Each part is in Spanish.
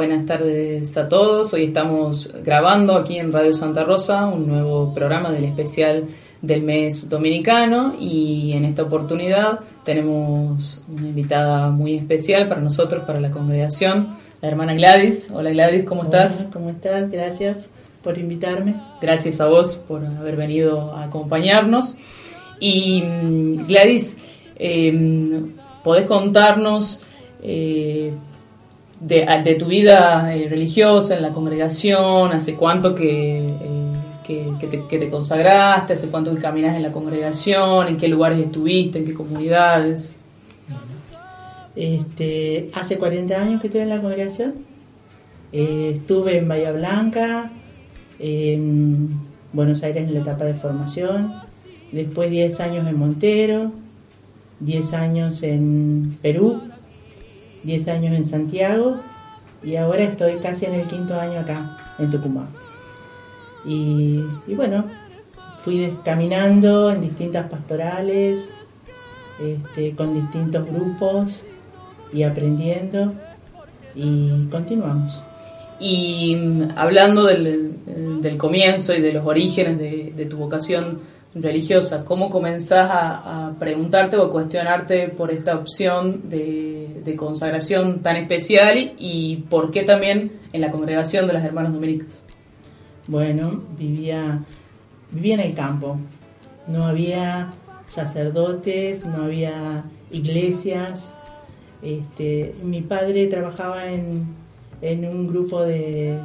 Buenas tardes a todos. Hoy estamos grabando aquí en Radio Santa Rosa un nuevo programa del especial del mes dominicano y en esta oportunidad tenemos una invitada muy especial para nosotros, para la congregación, la hermana Gladys. Hola Gladys, ¿cómo estás? ¿Cómo estás? Gracias por invitarme. Gracias a vos por haber venido a acompañarnos. Y mm, Gladys, eh, ¿podés contarnos eh, de, tu vida eh, religiosa en la congregación, hace cuánto que, eh, que, te, consagraste, hace cuánto que caminas en la congregación, en qué lugares estuviste, en qué comunidades. Este, hace 40 años que estoy en la congregación. Eh, estuve en Bahía Blanca, en Buenos Aires en la etapa de formación, después 10 años en Montero, 10 años en Perú, 10 años en Santiago y ahora estoy casi en el quinto año acá, en Tucumán. Y, bueno, fui caminando en distintas pastorales, este, con distintos grupos y aprendiendo y continuamos. Y mm, hablando del, comienzo y de los orígenes de tu vocación religiosa, ¿cómo comenzás a, preguntarte o a cuestionarte por esta opción de, consagración tan especial y por qué también en la congregación de las hermanas dominicas? Bueno, vivía, vivía en el campo, no había sacerdotes, no había iglesias. Este, mi padre trabajaba en, en un grupo de,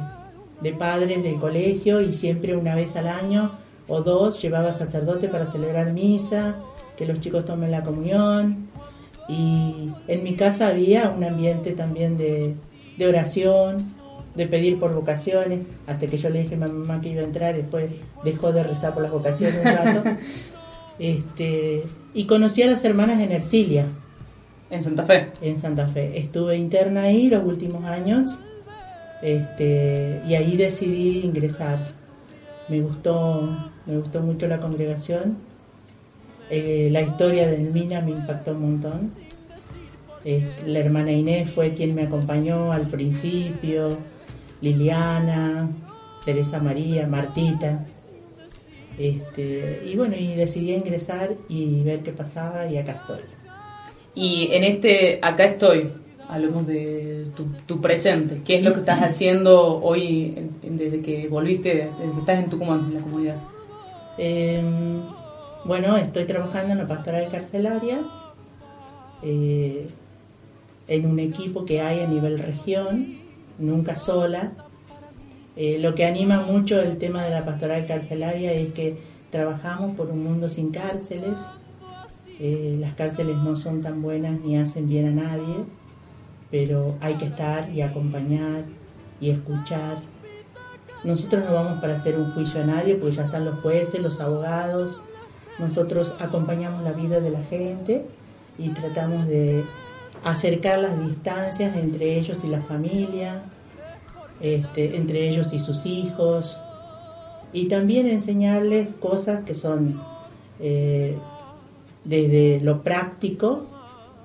de padres del colegio y siempre una vez al año o dos llevaba sacerdote para celebrar misa, que los chicos tomen la comunión. Y en mi casa había un ambiente también de, oración, de pedir por vocaciones, hasta que yo le dije a mi mamá que iba a entrar, y después dejó de rezar por las vocaciones un rato. este, y conocí a las hermanas en Ercilia. ¿En Santa Fe? En Santa Fe. Estuve interna ahí los últimos años este, y ahí decidí ingresar. Me gustó me gustó mucho la congregación. Eh, la historia de Mina me impactó un montón. Eh, la hermana Inés fue quien me acompañó al principio, Liliana, Teresa María, Martita. Este, y bueno, y decidí ingresar y ver qué pasaba y acá estoy. Y en este, acá estoy, hablemos de tu, presente. ¿Qué es lo que estás haciendo hoy desde que volviste, desde que estás en Tucumán, en la comunidad? Em, bueno, estoy trabajando en la pastoral carcelaria, eh, en un equipo que hay a nivel región, nunca sola. Eh, lo que anima mucho el tema de la pastoral carcelaria es que trabajamos por un mundo sin cárceles. Eh, las cárceles no son tan buenas ni hacen bien a nadie, pero hay que estar y acompañar y escuchar nosotros no vamos para hacer un juicio a nadie, porque ya están los jueces, los abogados. Nosotros acompañamos la vida de la gente y tratamos de acercar las distancias entre ellos y la familia, este, entre ellos y sus hijos, y también enseñarles cosas que son eh, desde lo práctico,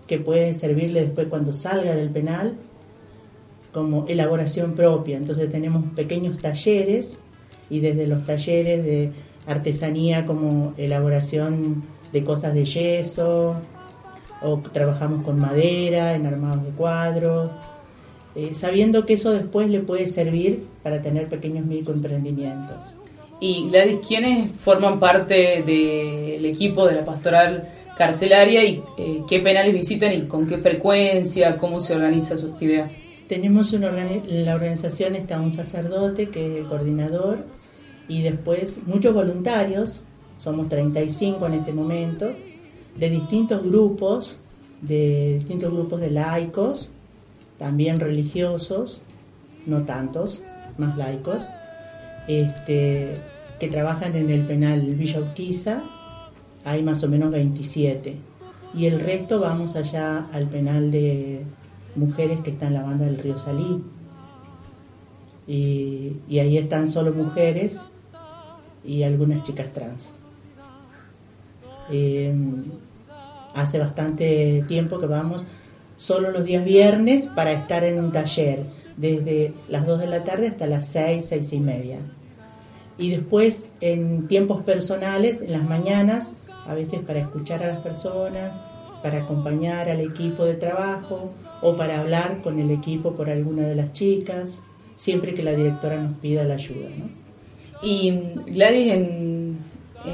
que pueden servirle después cuando salga del penal, como elaboración propia. Entonces tenemos pequeños talleres y desde los talleres de artesanía como elaboración de cosas de yeso, o trabajamos con madera en armados de cuadros, eh, sabiendo que eso después le puede servir para tener pequeños microemprendimientos. Y Gladys, ¿quiénes forman parte del equipo de la pastoral carcelaria y eh, qué penales visitan y con qué frecuencia, cómo se organiza su actividad? Tenemos una la organización está un sacerdote que es el coordinador y después muchos voluntarios, somos 35 en este momento, de distintos grupos, de distintos grupos de laicos, también religiosos, no tantos, más laicos, este, que trabajan en el penal Villa Urquiza, hay más o menos 27. Y el resto vamos allá al penal de mujeres que están en la banda del río Salí. Y, ahí están solo mujeres y algunas chicas trans. Em, hace bastante tiempo que vamos solo los días viernes para estar en un taller desde las 2 de la tarde hasta las 6, 6 y media. Y después en tiempos personales, en las mañanas, a veces para escuchar a las personas, para acompañar al equipo de trabajo o para hablar con el equipo por alguna de las chicas, siempre que la directora nos pida la ayuda. Y Gladys, en,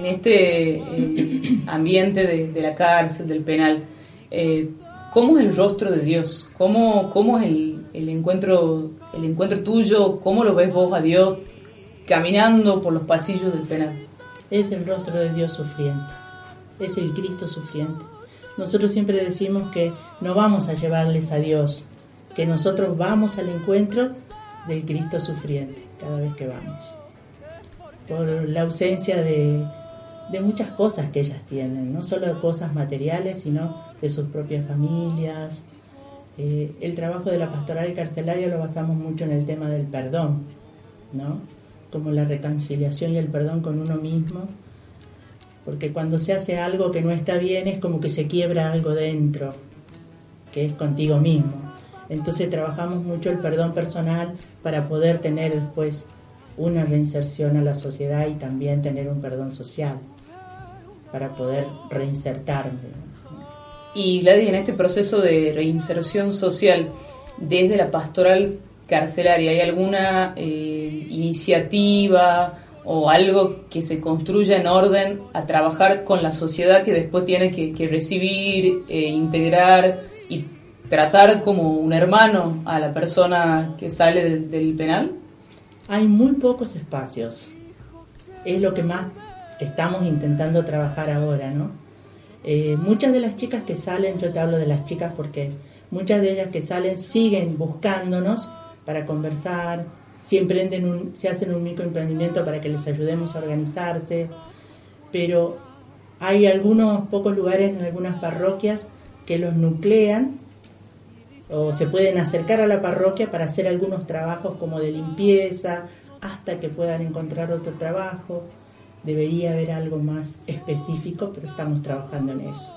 este eh, ambiente de, la cárcel, del penal, eh, ¿cómo es el rostro de Dios? ¿Cómo, es el, el, encuentro, el encuentro tuyo? ¿Cómo lo ves vos a Dios caminando por los pasillos del penal? Es el rostro de Dios sufriente, es el Cristo sufriente. Nosotros siempre decimos que no vamos a llevarles a Dios, que nosotros vamos al encuentro del Cristo sufriente cada vez que vamos. Por la ausencia de, de muchas cosas que ellas tienen, no solo cosas materiales, sino de sus propias familias. Eh, el trabajo de la pastoral carcelaria lo basamos mucho en el tema del perdón, ¿no? Como la reconciliación y el perdón con uno mismo, porque cuando se hace algo que no está bien es como que se quiebra algo dentro, que es contigo mismo. Entonces trabajamos mucho el perdón personal para poder tener después una reinserción a la sociedad y también tener un perdón social, para poder reinsertarme. Y Gladys, en este proceso de reinserción social, desde la pastoral carcelaria, ¿hay alguna eh, iniciativa o algo que se construya en orden a trabajar con la sociedad que después tiene que, recibir, eh, integrar y tratar como un hermano a la persona que sale del penal? Hay muy pocos espacios. Es lo que más estamos intentando trabajar ahora, ¿no? Eh, muchas de las chicas que salen, yo te hablo de las chicas porque muchas de ellas que salen siguen buscándonos para conversar, si emprenden un, se hacen un microemprendimiento para que les ayudemos a organizarse, pero hay algunos pocos lugares en algunas parroquias que los nuclean o se pueden acercar a la parroquia para hacer algunos trabajos como de limpieza hasta que puedan encontrar otro trabajo debería haber algo más específico, pero estamos trabajando en eso.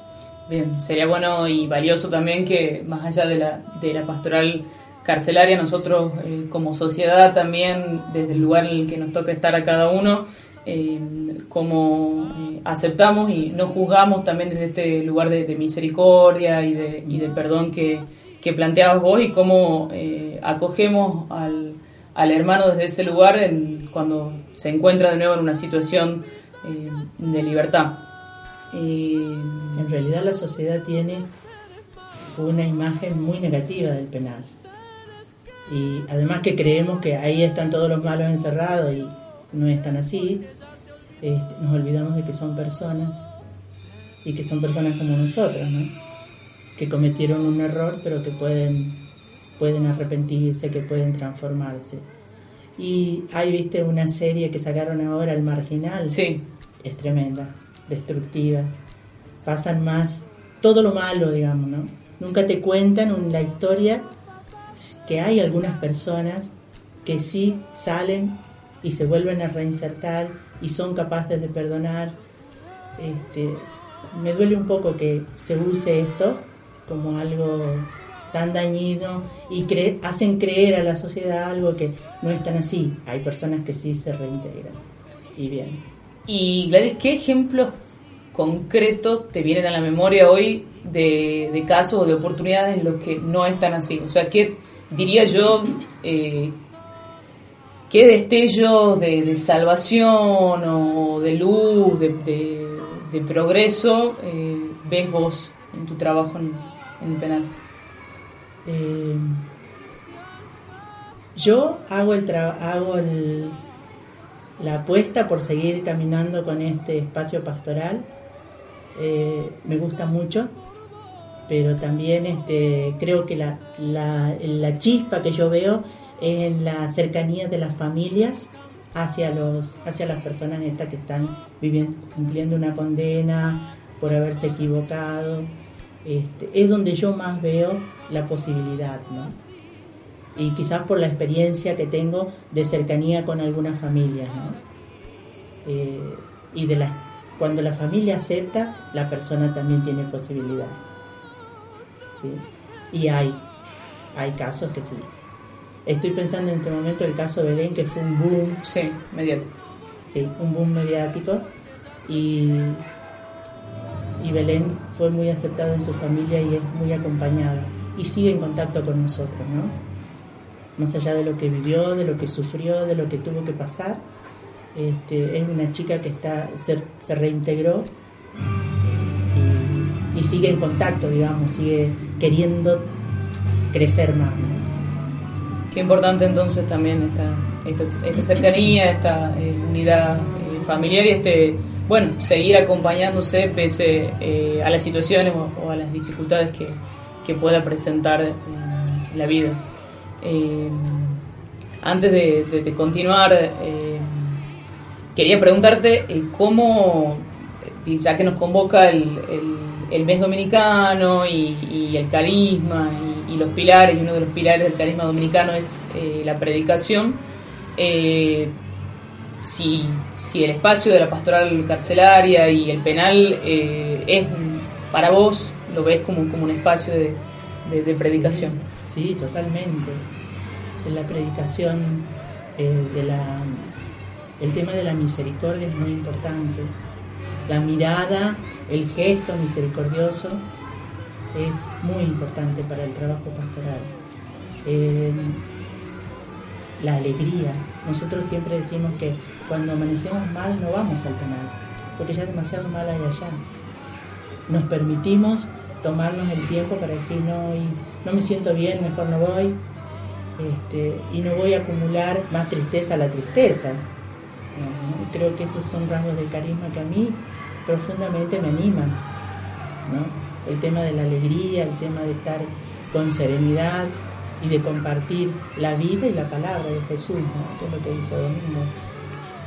Bien, sería bueno y valioso también que más allá de la, de la pastoral carcelaria, nosotros eh, como sociedad también, desde el lugar en el que nos toca estar a cada uno, eh, como eh, aceptamos y no juzgamos también desde este lugar de, misericordia y de, y de perdón que, que, planteabas vos y cómo acogemos al, al hermano desde ese lugar en, cuando se encuentra de nuevo en una situación eh, de libertad. en realidad la sociedad tiene una imagen muy negativa del penal. Y además que creemos que ahí están todos los malos encerrados y no es tan así, este, nos olvidamos de que son personas y que son personas como nosotros, ¿no? Que cometieron un error pero que pueden, pueden arrepentirse, que pueden transformarse. Y hay, viste, una serie que sacaron ahora, El Marginal. Sí. Es tremenda, destructiva. Pasan más todo lo malo, digamos, ¿no? Nunca te cuentan en la historia que hay algunas personas que sí salen y se vuelven a reinsertar y son capaces de perdonar. Este, me duele un poco que se use esto como algo tan dañino y hacen creer a la sociedad algo que no es tan así. Hay personas que sí se reintegran. Y bien. Y Gladys, ¿qué ejemplos concretos te vienen a la memoria hoy de, casos o de oportunidades en los que no es tan así? O sea, ¿qué diría yo? Eh, ¿Qué destellos de, salvación o de luz, de, progreso eh, ves vos en tu trabajo en, en el penal? Eh, yo hago, el hago el, la apuesta por seguir caminando con este espacio pastoral. Eh, me gusta mucho, pero también este, creo que la, la, la, chispa que yo veo es en la cercanía de las familias hacia, los, hacia las personas estas que están viviendo, cumpliendo una condena por haberse equivocado. Este, es donde yo más veo la posibilidad, ¿no? Y quizás por la experiencia que tengo de cercanía con algunas familias, ¿no? Eh, y de las, cuando la familia acepta, la persona también tiene posibilidad. ¿sí? Y hay, hay casos que sí. Estoy pensando en este momento el caso Belén, que fue un boom. Sí, mediático. Sí, un boom mediático. Y, y Belén fue muy aceptada en su familia y es muy acompañada. Y sigue en contacto con nosotros, ¿no? Más allá de lo que vivió, de lo que sufrió, de lo que tuvo que pasar. Este, es una chica que está se, reintegró y, sigue en contacto, digamos, sigue queriendo crecer más. Qué importante entonces también esta, esta, esta cercanía, esta eh, unidad eh, familiar y este, bueno, seguir acompañándose pese eh, a las situaciones o, a las dificultades que, que pueda presentar la vida. antes de, continuar, quería preguntarte cómo, ya que nos convoca el, el, mes dominicano y, el carisma y, y, los pilares, y uno de los pilares del carisma dominicano es eh, la predicación, eh, si, si, el espacio de la pastoral carcelaria y el penal eh, es para vos, lo ves como, como un espacio de, de, predicación. Sí, totalmente. La predicación de la el tema de la misericordia es muy importante. La mirada, el gesto misericordioso es muy importante para el trabajo pastoral. Eh, la alegría. Nosotros siempre decimos que cuando amanecemos mal no vamos al penal, porque ya demasiado mal hay allá. Nos permitimos tomarnos el tiempo para decir no, y no me siento bien, mejor no voy. Este, y no voy a acumular más tristeza a la tristeza. Creo que esos son rasgos del carisma que a mí profundamente me animan. El tema de la alegría, el tema de estar con serenidad y de compartir la vida y la palabra de Jesús, ¿no? que es lo que dice Domingo.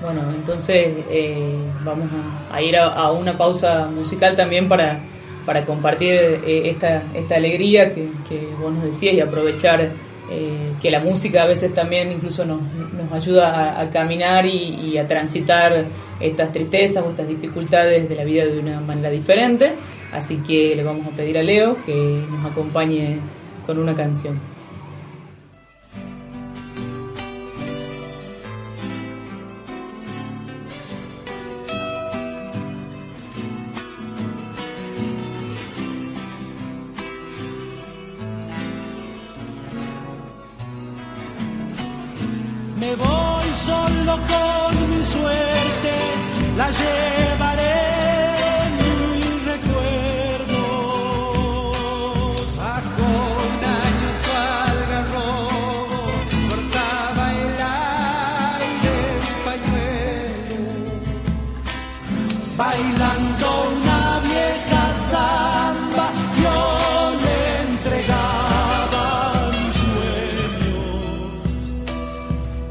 Bueno, entonces eh, vamos a, a ir a, a, una pausa musical también para, para compartir eh, esta, esta alegría que, que, vos nos decías y aprovechar eh, que la música a veces también incluso nos, nos ayuda a, a caminar y, y, a transitar estas tristezas o estas dificultades de la vida de una manera diferente. Así que le vamos a pedir a Leo que nos acompañe con una canción.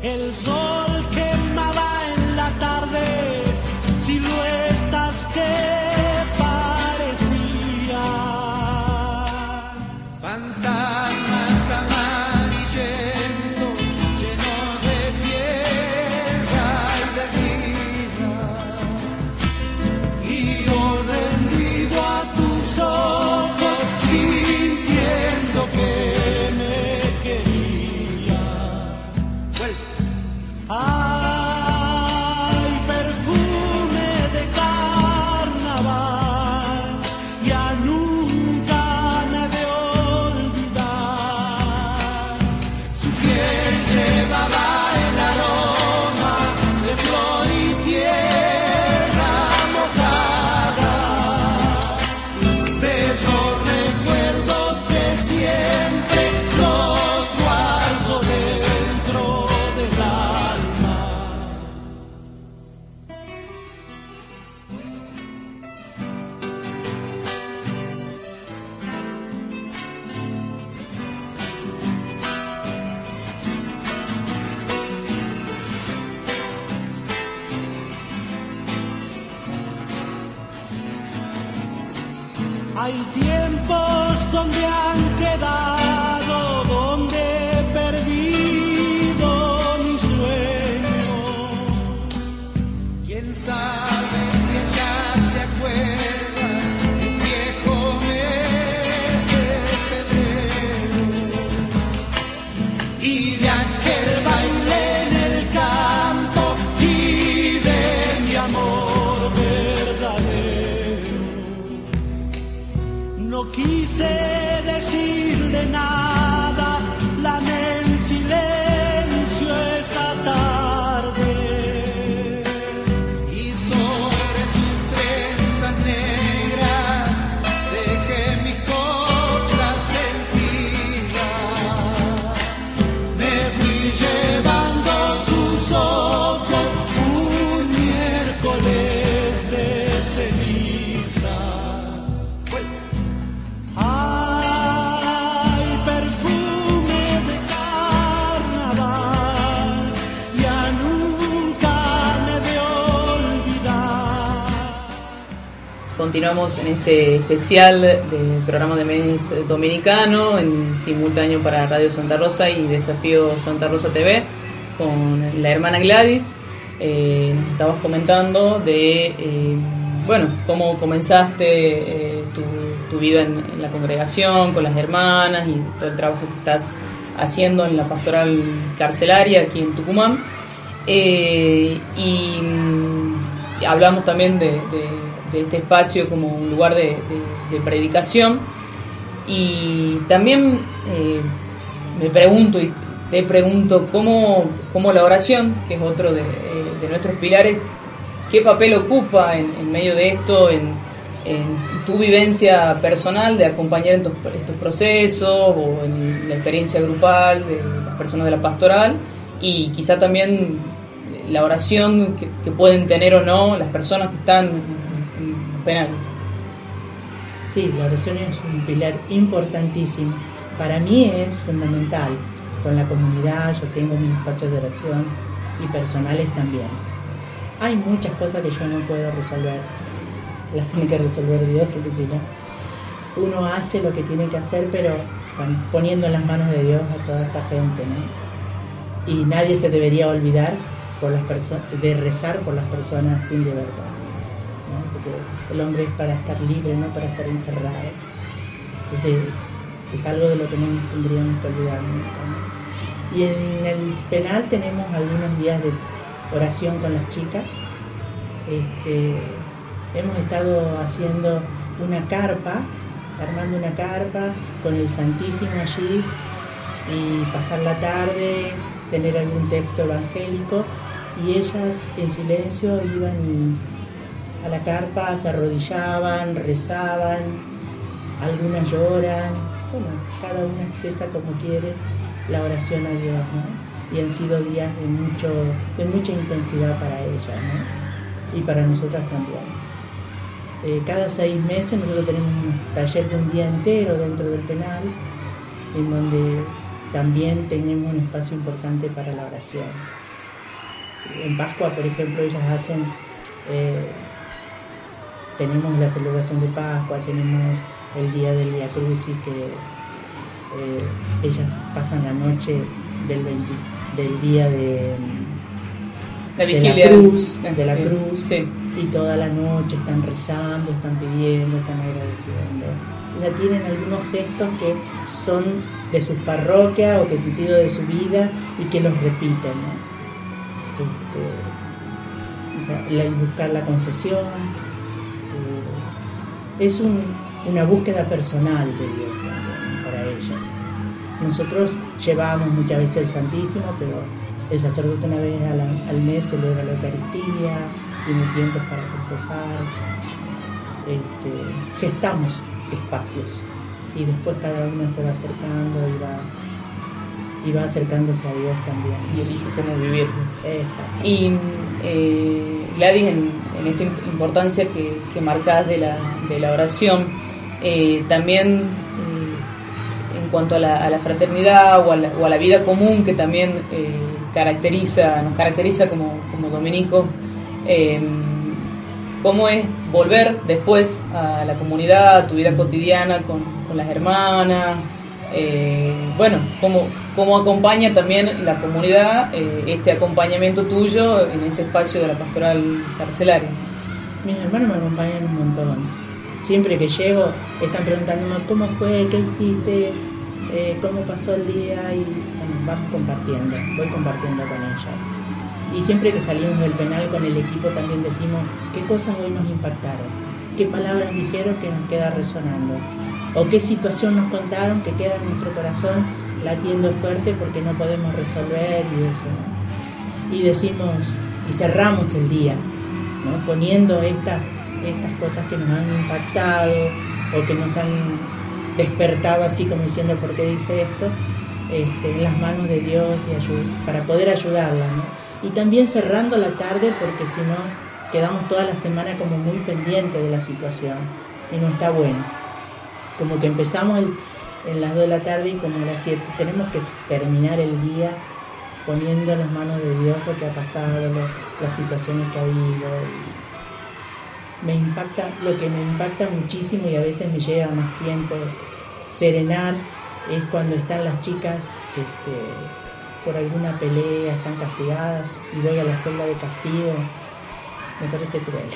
El sol quise decir de nada. Continuamos en este especial del programa de mes dominicano en simultáneo para Radio Santa Rosa y Desafío Santa Rosa TV con la hermana Gladys. Eh, estabas comentando de, eh, bueno, cómo comenzaste eh, tu, vida en, la congregación, con las hermanas y todo el trabajo que estás haciendo en la pastoral carcelaria aquí en Tucumán. y mm, hablamos también de, de, este espacio como un lugar de, predicación. Y también me pregunto, y te pregunto cómo, cómo la oración, que es otro de, eh, nuestros pilares, qué papel ocupa en, medio de esto, en, tu vivencia personal de acompañar en tos, estos procesos o en la experiencia grupal de las personas de la pastoral y quizá también la oración que, pueden tener o no las personas que están penales. Sí, la oración es un pilar importantísimo. Para mí es fundamental con la comunidad, yo tengo mis despachos de oración y personales también. Hay muchas cosas que yo no puedo resolver, las tiene que resolver Dios, porque si no, uno hace lo que tiene que hacer, pero poniendo en las manos de Dios a toda esta gente, ¿no? Y nadie se debería olvidar por las de rezar por las personas sin libertad, porque el hombre es para estar libre, no para estar encerrado. Entonces, es algo de lo que no tendríamos que olvidar nunca. Y en el penal tenemos algunos días de oración con las chicas. Este, hemos estado haciendo una carpa, armando una carpa con el Santísimo allí y pasar la tarde, tener algún texto evangélico y ellas en silencio iban a la carpa, se arrodillaban, rezaban, algunas lloran, bueno, cada una expresa como quiere la oración a Dios, ¿no? Y han sido días de, mucho, de mucha intensidad para ella, ¿no? Y para nosotras también. Eh, cada seis meses nosotros tenemos un taller de un día entero dentro del penal, en donde también tenemos un espacio importante para la oración. En Pascua, por ejemplo, ellas hacen, eh, tenemos la celebración de Pascua, tenemos el día del Via Crucis que eh, ellas pasan la noche del, 20, del día de, la, de la cruz, de la cruz sí. y toda la noche están rezando, están pidiendo, están agradeciendo. O sea, tienen algunos gestos que son de sus parroquias o que han sido de su vida y que los repiten. ¿no? Este, o sea, buscar la confesión. Es un, una búsqueda personal de Dios también para ellas. Nosotros llevamos muchas veces el Santísimo, pero el sacerdote una vez al, al mes celebra la Eucaristía, tiene tiempos para confesar, este, gestamos espacios y después cada una se va acercando y va y va acercándose a Dios también. Y elige cómo vivirlo. Exacto. Y eh, Gladys, en, en, esta importancia que, que marcas de la, la oración, eh, también eh, en cuanto a la, a la fraternidad o a la, vida común que también eh, caracteriza, nos caracteriza como, como dominicos, cómo es volver después a la comunidad, a tu vida cotidiana con, con las hermanas, bueno, cómo, cómo acompaña también la comunidad este acompañamiento tuyo en este espacio de la pastoral carcelaria. Mis hermanos me acompañan un montón siempre que llego están preguntándome cómo fue, qué hiciste, eh, cómo pasó el día y bueno, vamos compartiendo, voy compartiendo con ellas. Y siempre que salimos del penal con el equipo también decimos qué cosas hoy nos impactaron, qué palabras dijeron que nos queda resonando, o qué situación nos contaron que queda en nuestro corazón latiendo fuerte porque no podemos resolver y eso. Y decimos, y cerramos el día, ¿no? poniendo estas estas cosas que nos han impactado o que nos han despertado así como diciendo por qué dice esto, este, en las manos de Dios y para poder ayudarla. ¿no? Y también cerrando la tarde porque si no quedamos toda la semana como muy pendientes de la situación y no está bueno. Como que empezamos el, en las 2 de la tarde y como a las 7 tenemos que terminar el día poniendo en las manos de Dios lo que ha pasado, lo, las situaciones que ha habido. Me impacta, lo que me impacta muchísimo y a veces me lleva más tiempo serenar es cuando están las chicas este, por alguna pelea, están castigadas y voy a la celda de castigo, me parece cruel.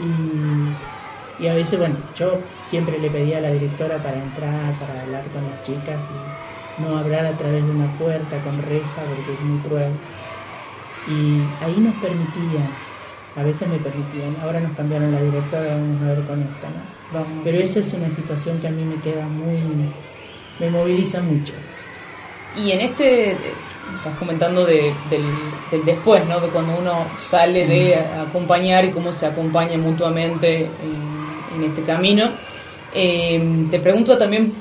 Y, y a veces, bueno, yo siempre le pedía a la directora para entrar, para hablar con las chicas y no hablar a través de una puerta con reja porque es muy cruel. Y ahí nos permitían, a veces me permitían, ahora nos cambiaron la directora, vamos a ver con esta, ¿no? Vamos. Pero esa es una situación que a mí me queda muy, me moviliza mucho. Y en este, estás comentando de- del, del después, ¿no? De cuando uno sale de acompañar y cómo se acompaña mutuamente en, en este camino. Eh, te pregunto también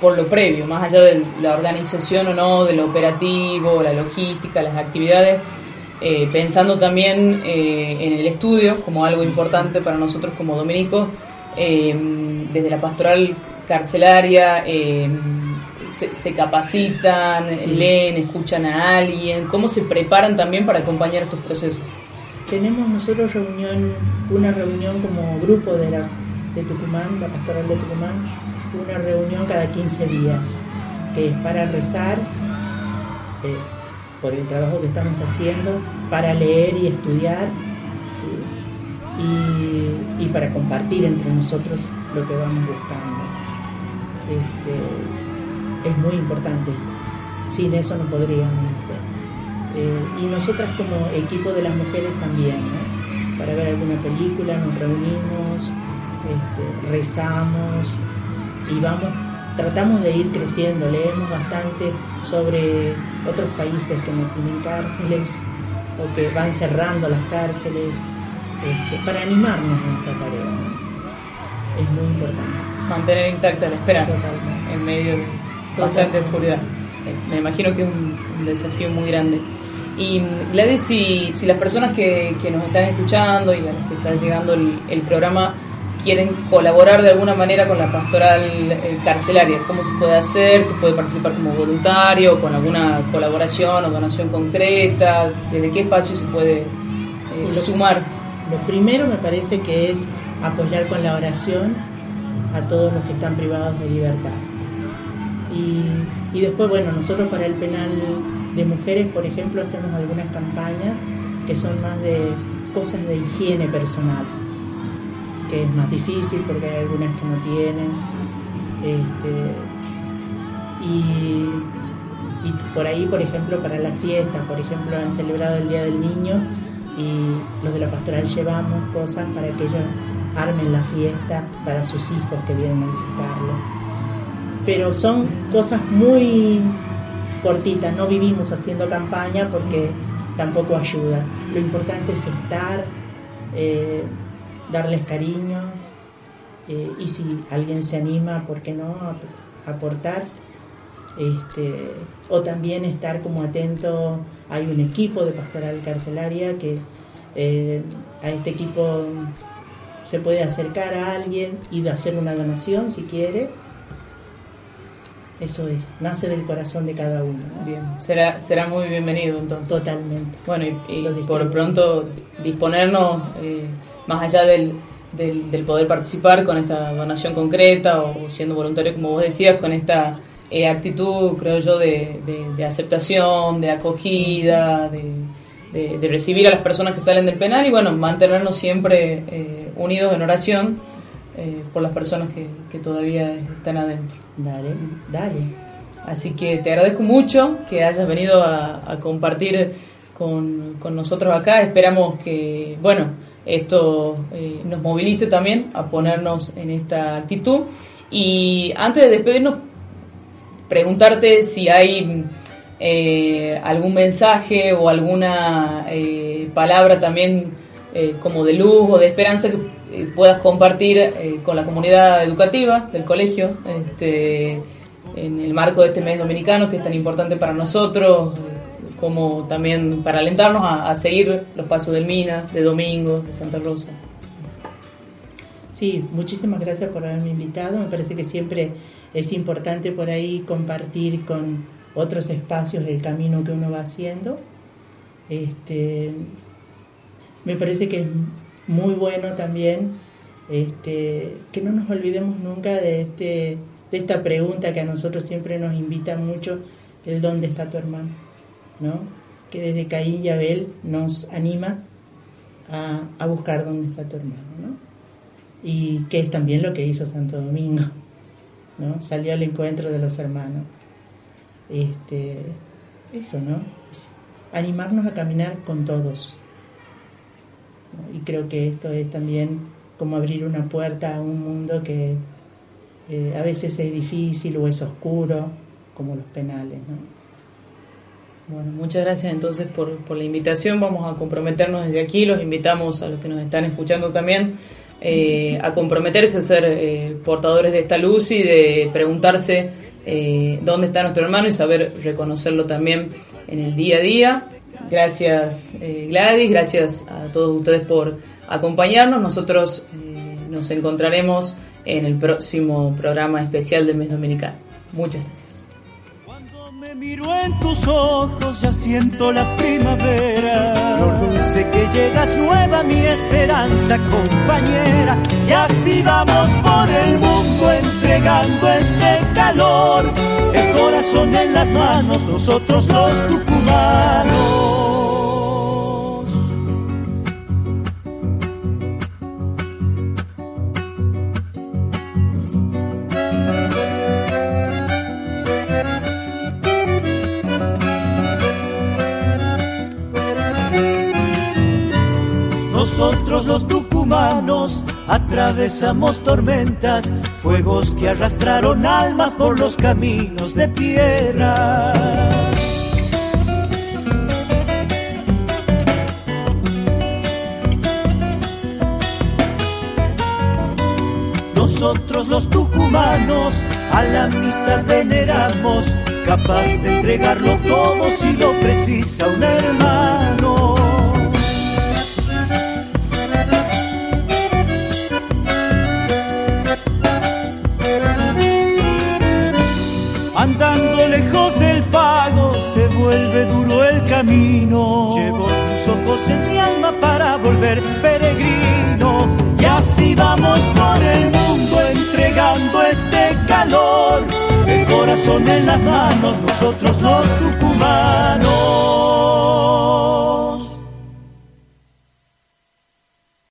por lo previo, más allá de la organización o no, del operativo, la logística, las actividades, eh, pensando también eh, en el estudio como algo importante para nosotros como dominicos, eh, desde la pastoral carcelaria, se, se capacitan, Sí. leen, escuchan a alguien, cómo se preparan también para acompañar estos procesos. Tenemos nosotros reunión, una reunión como grupo de, la, de Tucumán, la pastoral de Tucumán, una reunión cada 15 días, que es para rezar por el trabajo que estamos haciendo, para leer y estudiar, y, y para compartir entre nosotros lo que vamos buscando. Este, es muy importante, sin eso no podríamos. eh, y nosotras como equipo de las mujeres también, ¿no? para ver alguna película, nos reunimos, este, rezamos y vamos, tratamos de ir creciendo, leemos bastante sobre otros países que no tienen cárceles o que van cerrando las cárceles, este, para animarnos en esta tarea. ¿no? Es muy importante. Mantener intacta la esperanza Totalmente. en medio de bastante oscuridad. Eh, Me imagino que es un, un desafío muy grande. Y Gladys, si, si las personas que, que nos están escuchando y a las que está llegando el, el programa quieren colaborar de alguna manera con la pastoral eh, carcelaria, ¿cómo se puede hacer? ¿Se puede participar como voluntario, con alguna colaboración o donación concreta? ¿Desde qué espacio se puede eh, Lo- sumar? Lo primero me parece que es apoyar con la oración a todos los que están privados de libertad. Y, y después, bueno, nosotros para el penal de mujeres, por ejemplo, hacemos algunas campañas que son más de cosas de higiene personal, que es más difícil porque hay algunas que no tienen. Este, y, por ahí, por ejemplo, para las fiestas, por ejemplo, han celebrado el Día del Niño y los de la pastoral llevamos cosas para que ellos armen la fiesta para sus hijos que vienen a visitarlo. Pero son cosas muy cortitas, no vivimos haciendo campaña porque tampoco ayuda. Lo importante es estar, eh, darles cariño eh, y si alguien se anima, ¿por qué no? A- aportar. Este, o también estar como atento, hay un equipo de pastoral carcelaria que eh, a este equipo se puede acercar a alguien y hacer una donación si quiere. Eso es, nace del corazón de cada uno. ¿no? Bien, será, será muy bienvenido entonces. Totalmente. Bueno, y, por pronto disponernos, eh, más allá del, del, del poder participar con esta donación concreta o siendo voluntario, como vos decías, con esta eh, actitud, creo yo, de, de- de aceptación, de acogida, de, de- de recibir a las personas que salen del penal y bueno, mantenernos siempre eh, unidos en oración eh, por las personas que, que todavía están adentro. Dale, dale. Así que te agradezco mucho que hayas venido a, a compartir con, con nosotros acá. Esperamos que, bueno, esto eh, nos movilice también a ponernos en esta actitud. Y antes de despedirnos, preguntarte si hay eh, algún mensaje o alguna eh, palabra también eh, como de luz o de esperanza que eh, puedas compartir con la comunidad educativa del colegio este, en el marco de este mes dominicano que es tan importante para nosotros, como también para alentarnos a, seguir los pasos del Mina, de Domingo, de Santa Rosa. Sí, muchísimas gracias por haberme invitado. Me parece que siempre es importante por ahí compartir con otros espacios el camino que uno va haciendo. Este, me parece que es muy bueno también este, que no nos olvidemos nunca de, este, de esta pregunta que a nosotros siempre nos invita mucho, el dónde está tu hermano, ¿no? que desde Caín y Abel nos anima a, buscar dónde está tu hermano. ¿no? Y que es también lo que hizo Santo Domingo, ¿no? salió al encuentro de los hermanos. Este, eso, ¿no? animarnos a caminar con todos. Y creo que esto es también como abrir una puerta a un mundo que eh, a veces es difícil o es oscuro, como los penales. ¿no? Bueno, muchas gracias entonces por, por, la invitación. Vamos a comprometernos desde aquí. Los invitamos a los que nos están escuchando también eh, a comprometerse a ser eh, portadores de esta luz y de preguntarse eh, dónde está nuestro hermano y saber reconocerlo también en el día a día. Gracias eh, Gladys, gracias a todos ustedes por acompañarnos. Nosotros eh, nos encontraremos en el próximo programa especial del mes dominicano. Muchas gracias. Miro en tus ojos ya siento la primavera. Flor dulce que llegas nueva, mi esperanza compañera. Y así vamos por el mundo entregando este calor. El corazón en las manos, nosotros los tucumanos. Atravesamos tormentas, fuegos que arrastraron almas por los caminos de piedra. Nosotros los tucumanos a la amistad veneramos, capaz de entregarlo todo si lo precisa un hermano. Camino. Llevo tus ojos en mi alma para volver peregrino. Y así vamos por el mundo entregando este calor. El corazón en las manos, nosotros los tucumanos.